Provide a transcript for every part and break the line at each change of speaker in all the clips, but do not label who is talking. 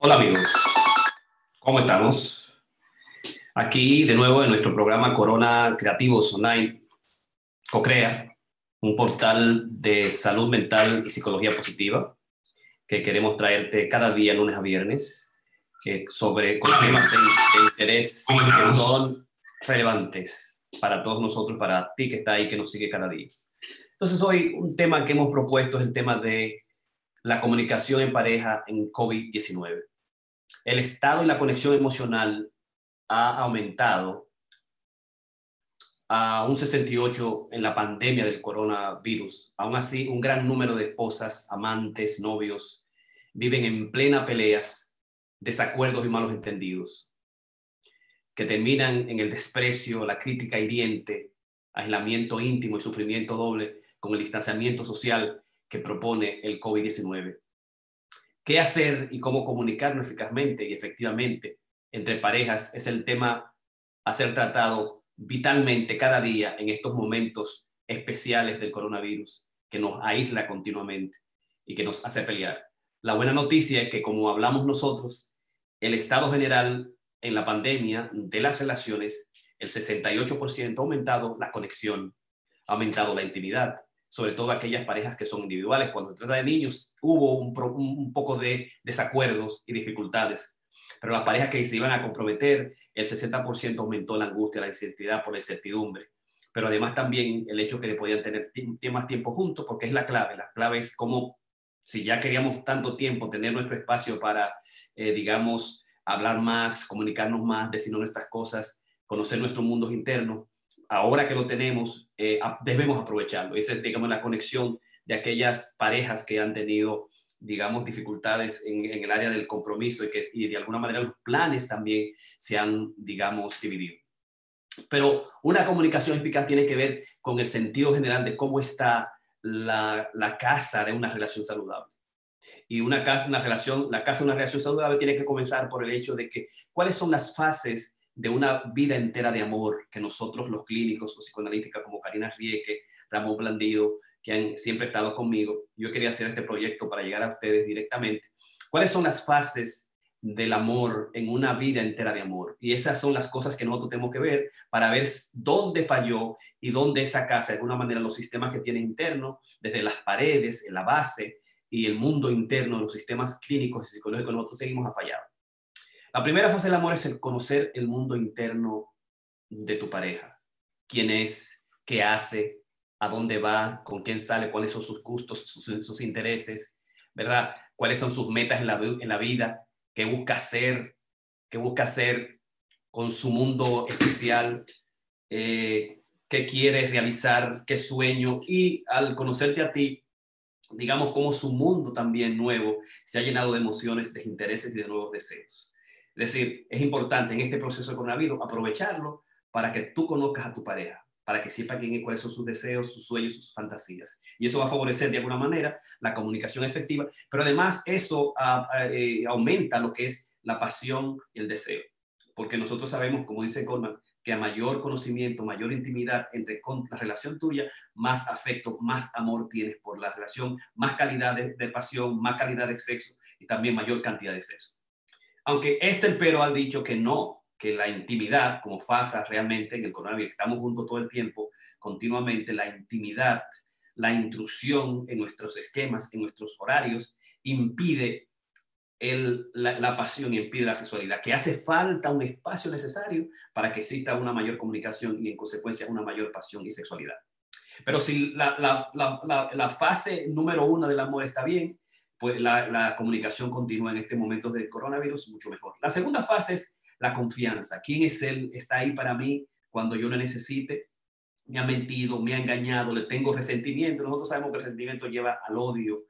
Hola amigos, ¿cómo estamos? Aquí de nuevo en nuestro programa Corona Creativos Online, CoCrea, un portal de salud mental y psicología positiva que queremos traerte cada día, lunes a viernes, eh, sobre con temas de, de interés que son relevantes para todos nosotros, para ti que está ahí, que nos sigue cada día. Entonces hoy un tema que hemos propuesto es el tema de la comunicación en pareja en COVID-19. El estado y la conexión emocional ha aumentado a un 68 en la pandemia del coronavirus. Aún así, un gran número de esposas, amantes, novios viven en plena peleas, desacuerdos y malos entendidos, que terminan en el desprecio, la crítica hiriente, aislamiento íntimo y sufrimiento doble con el distanciamiento social que propone el COVID-19. ¿Qué hacer y cómo comunicarnos eficazmente y efectivamente entre parejas es el tema a ser tratado vitalmente cada día en estos momentos especiales del coronavirus que nos aísla continuamente y que nos hace pelear. La buena noticia es que como hablamos nosotros, el estado general en la pandemia de las relaciones, el 68% ha aumentado la conexión, ha aumentado la intimidad, sobre todo aquellas parejas que son individuales. Cuando se trata de niños, hubo un, poco de desacuerdos y dificultades, pero las parejas que se iban a comprometer, el 60% aumentó la angustia, la incertidumbre por la incertidumbre, pero además también el hecho que podían tener más tiempo juntos, porque es la clave. La clave es cómo, si ya queríamos tanto tiempo, tener nuestro espacio para, eh, digamos, hablar más, comunicarnos más, decirnos nuestras cosas, conocer nuestros mundos internos, ahora que lo tenemos, eh, debemos aprovecharlo. Esa es, digamos, la conexión de aquellas parejas que han tenido, digamos, dificultades en, el área del compromiso y que de alguna manera los planes también se han, digamos, dividido. Pero una comunicación eficaz tiene que ver con el sentido general de cómo está la, la casa de una relación saludable. Y una, casa, una relación, la casa de una relación saludable tiene que comenzar por el hecho de que cuáles son las fases de una vida entera de amor que nosotros los clínicos, los psicoanalíticos como Karina Rieke, Ramón Blandido, que han siempre estado conmigo, yo quería hacer este proyecto para llegar a ustedes directamente. ¿Cuáles son las fases del amor en una vida entera de amor? Y esas son las cosas que nosotros tenemos que ver para ver dónde falló y dónde esa casa, de alguna manera, los sistemas que tiene interno, desde las paredes, en la base y el mundo interno, los sistemas clínicos y psicológicos, nosotros seguimos a fallar. La primera fase del amor es el conocer el mundo interno de tu pareja. ¿Quién es? ¿Qué hace? ¿A dónde va? ¿Con quién sale? ¿Cuáles son sus gustos, sus, intereses? ¿Verdad? ¿Cuáles son sus metas en la, vida? ¿Qué busca hacer? ¿Qué busca hacer con su mundo especial? Eh, ¿Qué quiere realizar? ¿Qué sueño? Y al conocerte a ti, digamos cómo su mundo también nuevo se ha llenado de emociones, de intereses y de nuevos deseos. Es decir, es importante en este proceso de coronavirus aprovecharlo para que tú conozcas a tu pareja, para que sepa quién es, cuáles son sus deseos, sus sueños, sus fantasías. Y eso va a favorecer de alguna manera la comunicación efectiva, pero además eso uh, eh, aumenta lo que es la pasión y el deseo. Porque nosotros sabemos, como dice Goldman, que a mayor conocimiento, mayor intimidad entre la relación tuya, más afecto, más amor tienes por la relación, más calidad de, de pasión, más calidad de sexo y también mayor cantidad de sexo. Aunque este pero ha dicho que no, que la intimidad, como pasa realmente en el coronavirus, estamos juntos todo el tiempo, continuamente, la intimidad, la intrusión en nuestros esquemas, en nuestros horarios, impide la, pasión y impide la sexualidad, que hace falta un espacio necesario para que exista una mayor comunicación y en consecuencia una mayor pasión y sexualidad. Pero si la fase número uno del amor está bien, pues la, comunicación continua en este momento del coronavirus mucho mejor. La segunda fase es la confianza. ¿Quién es él? Está ahí para mí cuando yo lo necesite. Me ha mentido, me ha engañado, le tengo resentimiento. Nosotros sabemos que el resentimiento lleva al odio,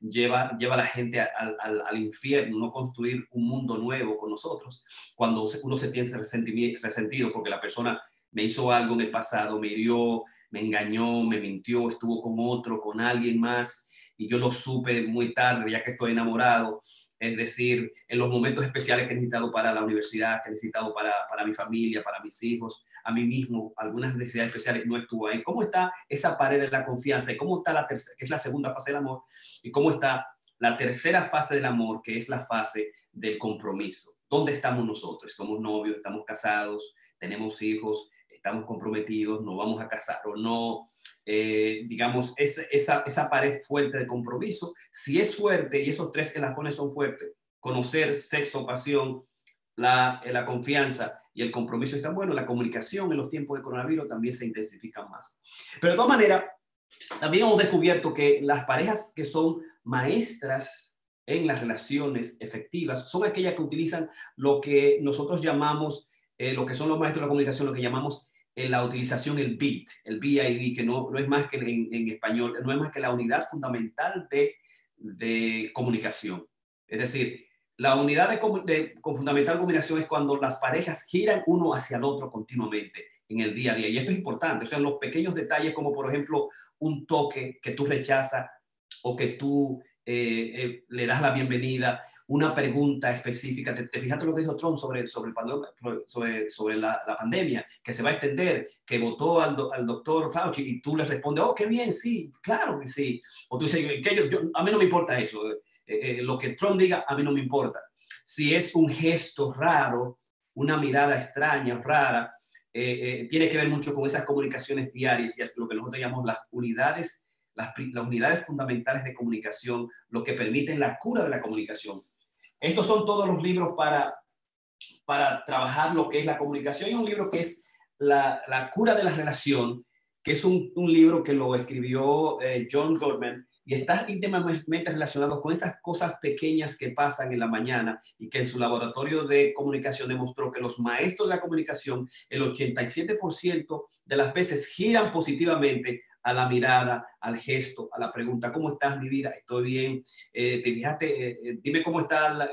lleva, lleva a la gente al, al, infierno, no construir un mundo nuevo con nosotros. Cuando uno se tiene resentido porque la persona me hizo algo en el pasado, me hirió, me engañó, me mintió, estuvo con otro, con alguien más y yo lo supe muy tarde, ya que estoy enamorado. Es decir, en los momentos especiales que he necesitado para la universidad, que he necesitado para, para mi familia, para mis hijos, a mí mismo, algunas necesidades especiales, no estuvo ahí. ¿Cómo está esa pared de la confianza? ¿Y cómo está la tercera, que es la segunda fase del amor? ¿Y cómo está la tercera fase del amor, que es la fase del compromiso. ¿Dónde estamos nosotros? ¿Somos novios? ¿Estamos casados? ¿Tenemos hijos? ¿Estamos comprometidos? ¿No vamos a casar o no? Eh, digamos, esa, esa pared fuerte de compromiso, si es fuerte y esos tres que las ponen son fuertes, conocer, sexo, pasión, la, la confianza y el compromiso están buenos, la comunicación en los tiempos de coronavirus también se intensifica más. Pero de todas maneras, también hemos descubierto que las parejas que son maestras en las relaciones efectivas son aquellas que utilizan lo que nosotros llamamos, eh, lo que son los maestros de la comunicación, lo que llamamos en la utilización el BIT, el BID, que no, no es más que en, español, no es más que la unidad fundamental de, de comunicación. Es decir, la unidad de, con fundamental comunicación es cuando las parejas giran uno hacia el otro continuamente en el día a día. Y esto es importante, o sea, los pequeños detalles como por ejemplo un toque que tú rechazas o que tú eh, eh, le das la bienvenida, una pregunta específica. Te, fijaste lo que dijo Trump sobre, sobre, sobre, sobre la, la, pandemia, que se va a extender, que votó al, al, doctor Fauci y tú le respondes, oh, qué bien, sí, claro que sí. O tú dices, que yo, yo, a mí no me importa eso, eh, lo que Trump diga, a mí no me importa. Si es un gesto raro, una mirada extraña, rara, tiene que ver mucho con esas comunicaciones diarias y lo que nosotros llamamos las unidades las, unidades fundamentales de comunicación, lo que permiten la cura de la comunicación. Estos son todos los libros para, para trabajar lo que es la comunicación y un libro que es La, la cura de la relación, que es un, un libro que lo escribió eh, John Goldman y está íntimamente relacionado con esas cosas pequeñas que pasan en la mañana y que en su laboratorio de comunicación demostró que los maestros de la comunicación, el 87% de las veces giran positivamente a la mirada, al gesto, a la pregunta, ¿cómo estás mi vida? Estoy bien. Eh, te fijaste, eh, eh, dime cómo está,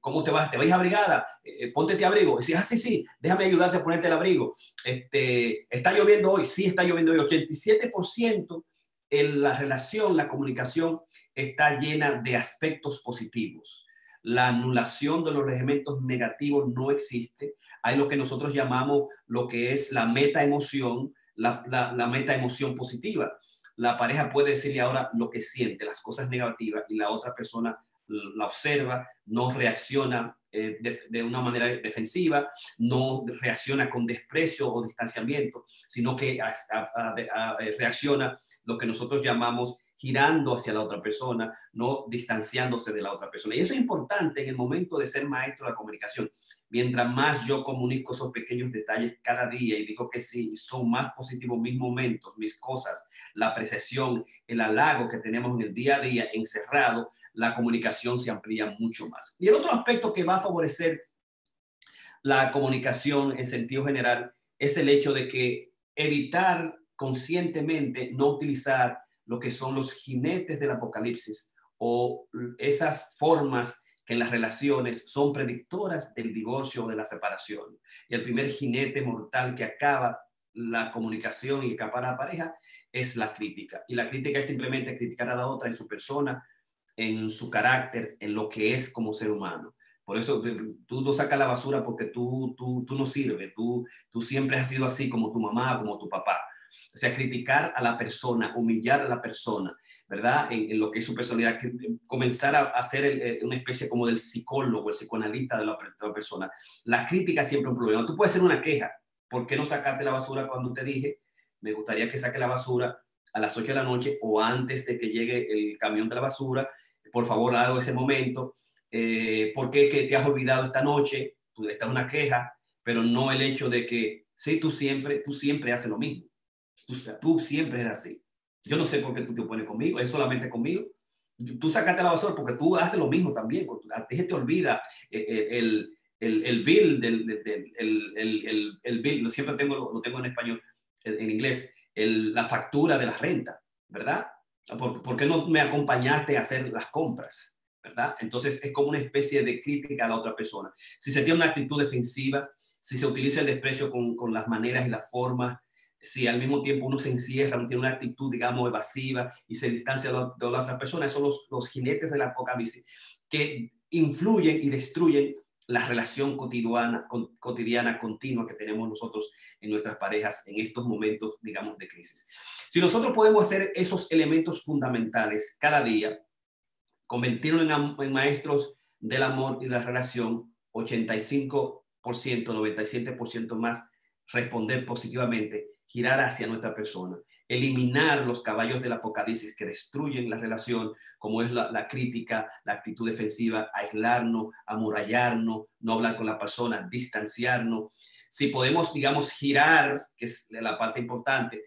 cómo te vas, te vais abrigada, ponte te abrigo. Y ah, sí, sí, déjame ayudarte a ponerte el abrigo. Este, está lloviendo hoy, sí está lloviendo hoy. 87% en la relación, la comunicación está llena de aspectos positivos. La anulación de los elementos negativos no existe. Hay lo que nosotros llamamos lo que es la meta emoción, la, meta emoción positiva. La pareja puede decirle ahora lo que siente, las cosas negativas, y la otra persona la observa, no reacciona eh, de, una manera defensiva, no reacciona con desprecio o distanciamiento, sino que reacciona lo que nosotros llamamos girando hacia la otra persona, no distanciándose de la otra persona. Y eso es importante en el momento de ser maestro de la comunicación. Mientras más yo comunico esos pequeños detalles cada día y digo que sí, son más positivos mis momentos, mis cosas, la apreciación, el halago que tenemos en el día a día encerrado, la comunicación se amplía mucho más. Y el otro aspecto que va a favorecer la comunicación en sentido general es el hecho de que evitar conscientemente no utilizar lo que son los jinetes del apocalipsis o esas formas que en las relaciones son predictoras del divorcio o de la separación. Y el primer jinete mortal que acaba la comunicación y acaba la pareja es la crítica. Y la crítica es simplemente criticar a la otra en su persona, en su carácter, en lo que es como ser humano. Por eso eh, tú no sacas la basura porque tú, tú, tú no sirves, tú, tú siempre has sido así como tu mamá, como tu papá. O sea, criticar a la persona, humillar a la persona, ¿verdad? En, lo que es su personalidad, comenzar a, hacer eh, una especie como del psicólogo, el psicoanalista de la, persona. La crítica siempre es un problema. Tú puedes hacer una queja. ¿Por qué no sacaste la basura cuando te dije? Me gustaría que saque la basura a las 8 de la noche o antes de que llegue el camión de la basura. Por favor, hago ese momento. Eh, ¿Por qué que te has olvidado esta noche? Tú estás una queja, pero no el hecho de que, sí, tú siempre, tú siempre haces lo mismo. Tú, siempre eres así. Yo no sé por qué tú te opones conmigo, es solamente conmigo. Tú sacaste la basura porque tú haces lo mismo también. A ti te olvida eh, eh, el, el, el bill, del, el, el, el, bill, siempre tengo, lo tengo en español, en inglés, la factura de la renta, ¿verdad? ¿Por, ¿Por, qué no me acompañaste a hacer las compras? ¿verdad? Entonces es como una especie de crítica a la otra persona. Si se tiene una actitud defensiva, si se utiliza el desprecio con, con las maneras y las formas, si al mismo tiempo uno se encierra, tiene una actitud, digamos, evasiva y se distancia de la, otra persona, son los, los jinetes de la apocalipsis que influyen y destruyen la relación cotidiana, cotidiana continua que tenemos nosotros en nuestras parejas en estos momentos, digamos, de crisis. Si nosotros podemos hacer esos elementos fundamentales cada día, convertirlo en, maestros del amor y de la relación, 85%, 97% más responder positivamente, girar hacia nuestra persona, eliminar los caballos del apocalipsis que destruyen la relación, como es la, crítica, la actitud defensiva, aislarnos, amurallarnos, no hablar con la persona, distanciarnos. Si podemos, digamos, girar, que es la parte importante,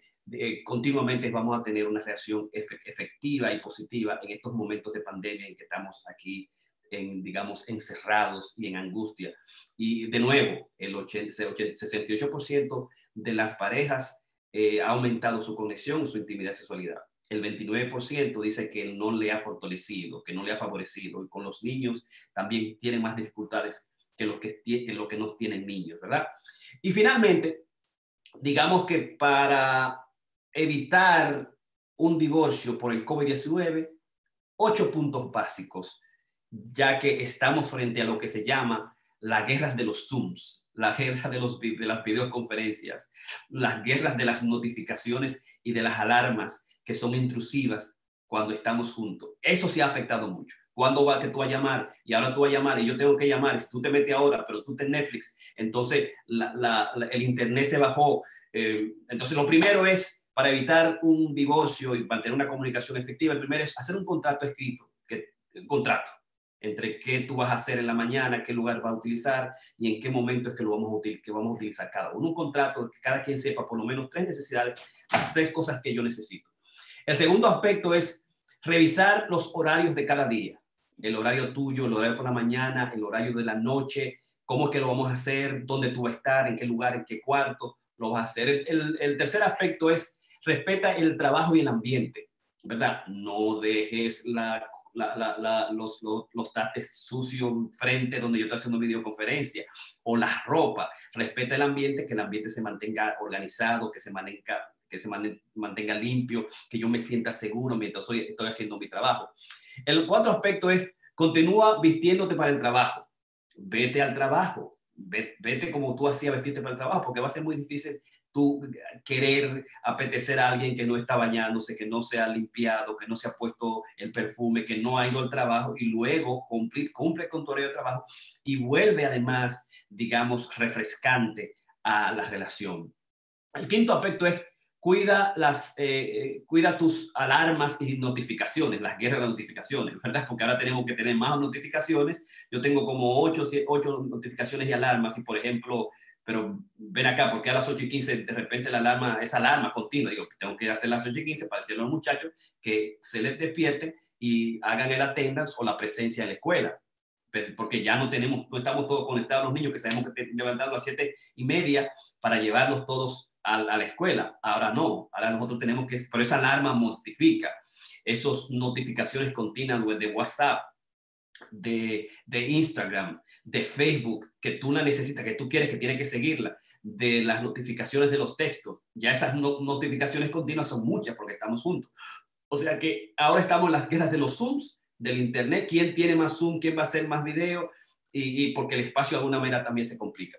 continuamente vamos a tener una reacción efectiva y positiva en estos momentos de pandemia en que estamos aquí, en, digamos, encerrados y en angustia. Y de nuevo, el 80, 68% de las parejas eh, ha aumentado su conexión, su intimidad y sexualidad. El 29% dice que no le ha fortalecido, que no le ha favorecido. Y con los niños también tienen más dificultades que los que, que, los que no tienen niños, ¿verdad? Y finalmente, digamos que para evitar un divorcio por el COVID-19, ocho puntos básicos, ya que estamos frente a lo que se llama la guerra de los Zooms, la guerra de, los, de las videoconferencias, las guerras de las notificaciones y de las alarmas que son intrusivas cuando estamos juntos. Eso sí ha afectado mucho. ¿Cuándo va que tú a llamar? Y ahora tú a llamar y yo tengo que llamar. Si tú te metes ahora, pero tú te Netflix, entonces el internet se bajó. Eh, entonces lo primero es para evitar un divorcio y mantener una comunicación efectiva, el primero es hacer un contrato escrito, un contrato entre qué tú vas a hacer en la mañana, qué lugar va a utilizar y en qué momento es que lo vamos a, utilizar, que vamos a utilizar cada uno. Un contrato que cada quien sepa por lo menos tres necesidades, tres cosas que yo necesito. El segundo aspecto es revisar los horarios de cada día. El horario tuyo, el horario por la mañana, el horario de la noche, cómo es que lo vamos a hacer, dónde tú vas a estar, en qué lugar, en qué cuarto lo vas a hacer. el, el tercer aspecto es respeta el trabajo y el ambiente, ¿verdad? No dejes la, los, los, los tates sucios frente donde yo estoy haciendo videoconferencia o la ropa. Respeta el ambiente, que el ambiente se mantenga organizado, que se mantenga que se mantenga limpio, que yo me sienta seguro mientras estoy, estoy haciendo mi trabajo. El cuarto aspecto es, continúa vistiéndote para el trabajo. Vete al trabajo. Vete como tú hacías vestirte para el trabajo, porque va a ser muy difícil tú querer apetecer a alguien que no está bañándose, que no se ha limpiado, que no se ha puesto el perfume, que no ha ido al trabajo y luego cumple, cumple con tu horario de trabajo y vuelve además, digamos, refrescante a la relación. El quinto aspecto es cuida, las, eh, eh, cuida tus alarmas y notificaciones, las guerras de notificaciones, ¿verdad? Porque ahora tenemos que tener más notificaciones. Yo tengo como ocho, ocho notificaciones y alarmas y, por ejemplo, pero ven acá, porque a las 8 y 15 de repente la alarma, esa alarma continua, digo, tengo que hacer las 8 y 15 para decirle a los muchachos que se les despierte y hagan el attendance o la presencia en la escuela. porque ya no tenemos, no estamos todos conectados los niños que sabemos que levantando a las 7 y media para llevarlos todos a, a, la escuela. Ahora no, ahora nosotros tenemos que, pero esa alarma mortifica. Esas notificaciones continuas de WhatsApp, de, de Instagram, de Facebook, que tú la necesitas, que tú quieres, que tienes que seguirla, de las notificaciones de los textos. Ya esas notificaciones continuas son muchas porque estamos juntos. O sea que ahora estamos en las guerras de los Zooms, del Internet, quién tiene más Zoom, quién va a hacer más video, y, porque el espacio de alguna manera también se complica.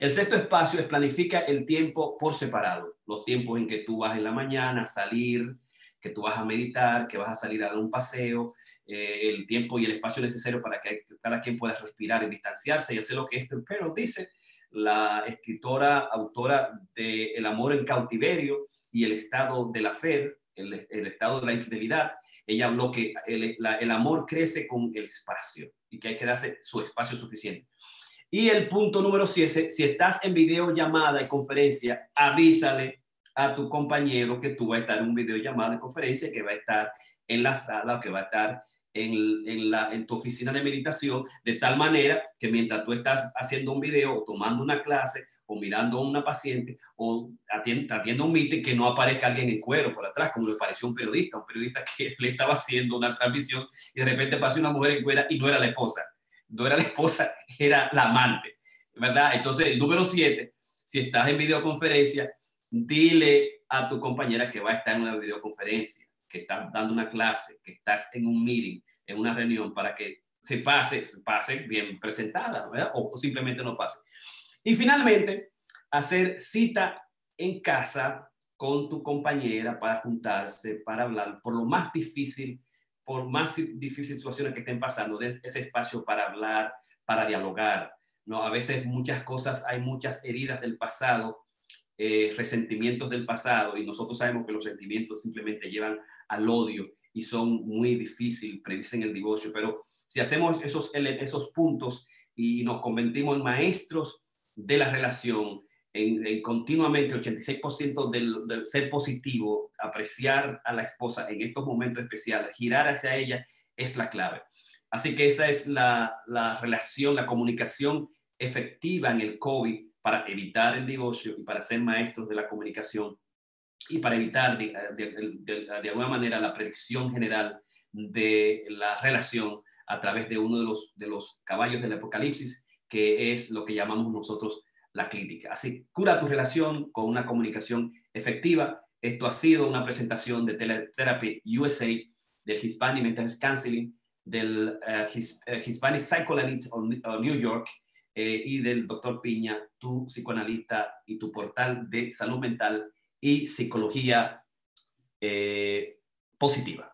El sexto espacio es planifica el tiempo por separado, los tiempos en que tú vas en la mañana a salir, que tú vas a meditar, que vas a salir a dar un paseo, eh, el tiempo y el espacio necesario para que cada quien pueda respirar y distanciarse y hacer lo que este pero dice, la escritora, autora de El amor en cautiverio y el estado de la fe, el, estado de la infidelidad, ella habló que el, amor crece con el espacio y que hay que darse su espacio suficiente. Y el punto número 7, si estás en videollamada y conferencia, avísale a tu compañero que tú vas a estar en un videollamada y conferencia, que va a estar en la sala o que va a estar en, la, en tu oficina de meditación, de tal manera que mientras tú estás haciendo un video o tomando una clase o mirando a una paciente o atiendo un meeting, que no aparezca alguien en cuero por atrás, como le pareció un periodista, un periodista que le estaba haciendo una transmisión y de repente pasó una mujer en cuera y no era la esposa, no era la esposa, era la amante, ¿verdad? Entonces, el número siete, si estás en videoconferencia, dile a tu compañera que va a estar en una videoconferencia que estás dando una clase, que estás en un meeting, en una reunión, para que se pase, se pase bien presentada, ¿verdad? O, simplemente no pase. Y finalmente, hacer cita en casa con tu compañera para juntarse, para hablar por lo más difícil por más difíciles situaciones que estén pasando, des ese espacio para hablar, para dialogar. ¿no? A veces muchas cosas, hay muchas heridas del pasado, eh, resentimientos del pasado, y nosotros sabemos que los sentimientos simplemente llevan al odio y son muy difíciles, predicen el divorcio, pero si hacemos esos, esos puntos y nos convertimos en maestros de la relación, en, continuamente 86% del, del, ser positivo, apreciar a la esposa en estos momentos especiales, girar hacia ella es la clave. Así que esa es la, la relación, la comunicación efectiva en el COVID para evitar el divorcio y para ser maestros de la comunicación y para evitar de, de, de, alguna manera la predicción general de la relación a través de uno de los, de los caballos del apocalipsis, que es lo que llamamos nosotros la crítica. Así, cura tu relación con una comunicación efectiva. Esto ha sido una presentación de Teletherapy USA, del Hispanic Mental Counseling, del uh, Hispanic Psychoanalyst of New York eh, y del doctor Piña, tu psicoanalista y tu portal de salud mental y psicología eh, positiva.